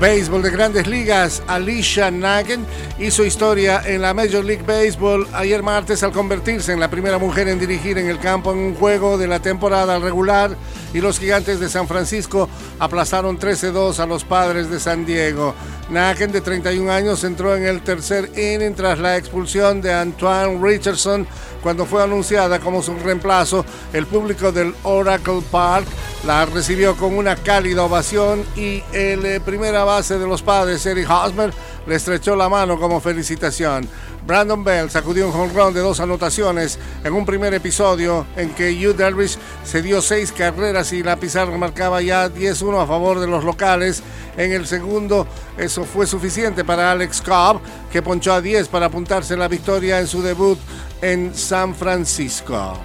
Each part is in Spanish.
béisbol de grandes ligas, Alicia Nagen hizo historia en la Major League Baseball ayer martes al convertirse en la primera mujer en dirigir en el campo en un juego de la temporada regular y los gigantes de San Francisco aplazaron 13-2 a los padres de San Diego. Nagen, de 31 años, entró en el tercer inning tras la expulsión de Antoine Richardson cuando fue anunciada como su reemplazo. El público del Oracle Park la recibió con una cálida ovación y el eh, primera base de los padres, Eric Hosmer, le estrechó la mano como felicitación. Brandon Bell sacudió un home run de dos anotaciones en un primer episodio en que Hugh Dervish se dio seis carreras y la pizarra marcaba ya 10-1 a favor de los locales. En el segundo, eso fue suficiente para Alex Cobb, que ponchó a 10 para apuntarse la victoria en su debut en San Francisco.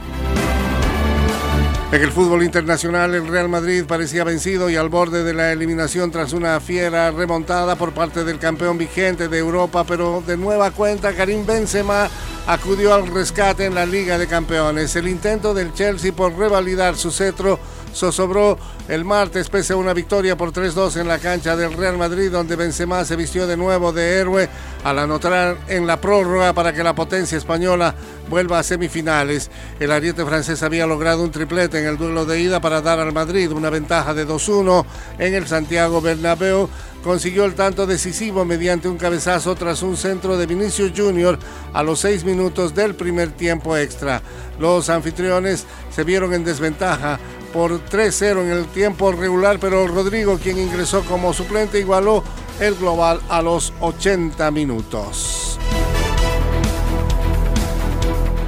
En el fútbol internacional, el Real Madrid parecía vencido y al borde de la eliminación tras una fiera remontada por parte del campeón vigente de Europa, pero de nueva cuenta Karim Benzema acudió al rescate en la Liga de Campeones. El intento del Chelsea por revalidar su cetro zozobró el martes pese a una victoria por 3-2 en la cancha del Real Madrid donde Benzema se vistió de nuevo de héroe al anotar en la prórroga para que la potencia española vuelva a semifinales. El ariete francés había logrado un triplete en el duelo de ida para dar al Madrid una ventaja de 2-1 en el Santiago Bernabéu. Consiguió el tanto decisivo mediante un cabezazo tras un centro de Vinicius Junior a los seis minutos del primer tiempo extra. Los anfitriones se vieron en desventaja por 3-0 en el tiempo regular, pero Rodrigo, quien ingresó como suplente, igualó el global a los 80 minutos.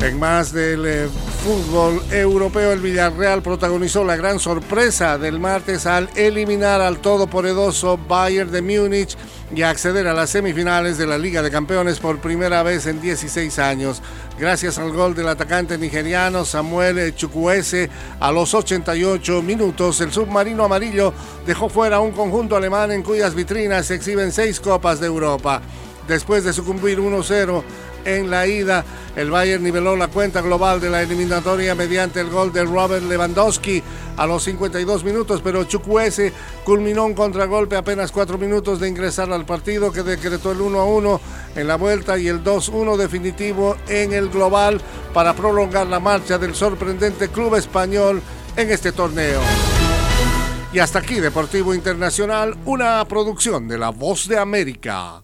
En más del eh, fútbol europeo, el Villarreal protagonizó la gran sorpresa del martes al eliminar al todopoderoso Bayern de Múnich y acceder a las semifinales de la Liga de Campeones por primera vez en 16 años. Gracias al gol del atacante nigeriano Samuel Chukwueze a los 88 minutos, el submarino amarillo dejó fuera un conjunto alemán en cuyas vitrinas se exhiben seis copas de Europa. Después de sucumbir 1-0 en la ida. El Bayern niveló la cuenta global de la eliminatoria mediante el gol de Robert Lewandowski a los 52 minutos, pero Chukwueze culminó un contragolpe apenas cuatro minutos de ingresar al partido que decretó el 1 a 1 en la vuelta y el 2-1 definitivo en el global para prolongar la marcha del sorprendente club español en este torneo. Y hasta aquí Deportivo Internacional, una producción de La Voz de América.